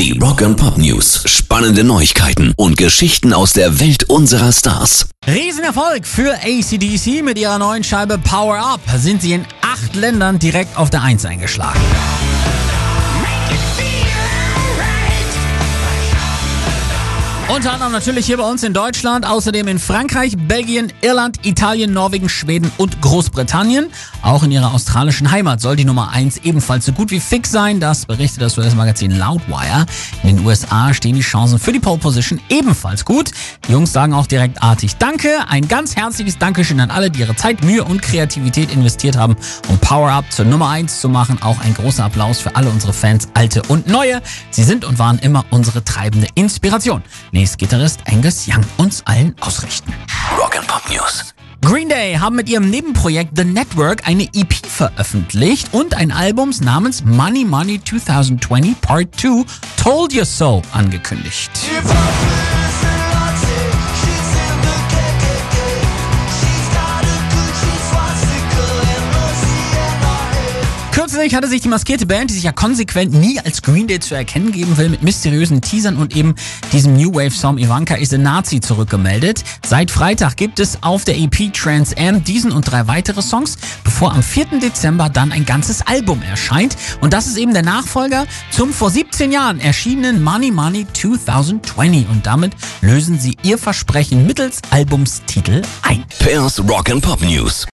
Die Rock and Pop News. Spannende Neuigkeiten und Geschichten aus der Welt unserer Stars. Riesenerfolg für ACDC mit ihrer neuen Scheibe Power Up. Sind sie in acht Ländern direkt auf der Eins eingeschlagen. Unter anderem natürlich hier bei uns in Deutschland, außerdem in Frankreich, Belgien, Irland, Italien, Norwegen, Schweden und Großbritannien. Auch in ihrer australischen Heimat soll die Nummer 1 ebenfalls so gut wie fix sein. Das berichtet das US-Magazin Loudwire. In den USA stehen die Chancen für die Pole Position ebenfalls gut. Die Jungs sagen auch direkt artig Danke. Ein ganz herzliches Dankeschön an alle, die ihre Zeit, Mühe und Kreativität investiert haben, um Power Up zur Nummer 1 zu machen. Auch ein großer Applaus für alle unsere Fans, alte und neue. Sie sind und waren immer unsere treibende Inspiration. Nächst Gitarrist Angus Young uns allen ausrichten. Rock and Pop News. Green Day haben mit ihrem Nebenprojekt The Network eine EP veröffentlicht und ein Album namens Money Money 2020 Part 2 Told You So angekündigt. Kürzlich hatte sich die maskierte Band, die sich ja konsequent nie als Green Day zu erkennen geben will, mit mysteriösen Teasern und eben diesem New Wave Song Ivanka is a Nazi zurückgemeldet. Seit Freitag gibt es auf der EP Trans Am diesen und drei weitere Songs, bevor am 4. Dezember dann ein ganzes Album erscheint. Und das ist eben der Nachfolger zum vor 17 Jahren erschienenen Money Money 2020. Und damit lösen sie ihr Versprechen mittels Albumstitel ein. Pairs Rock and Pop News.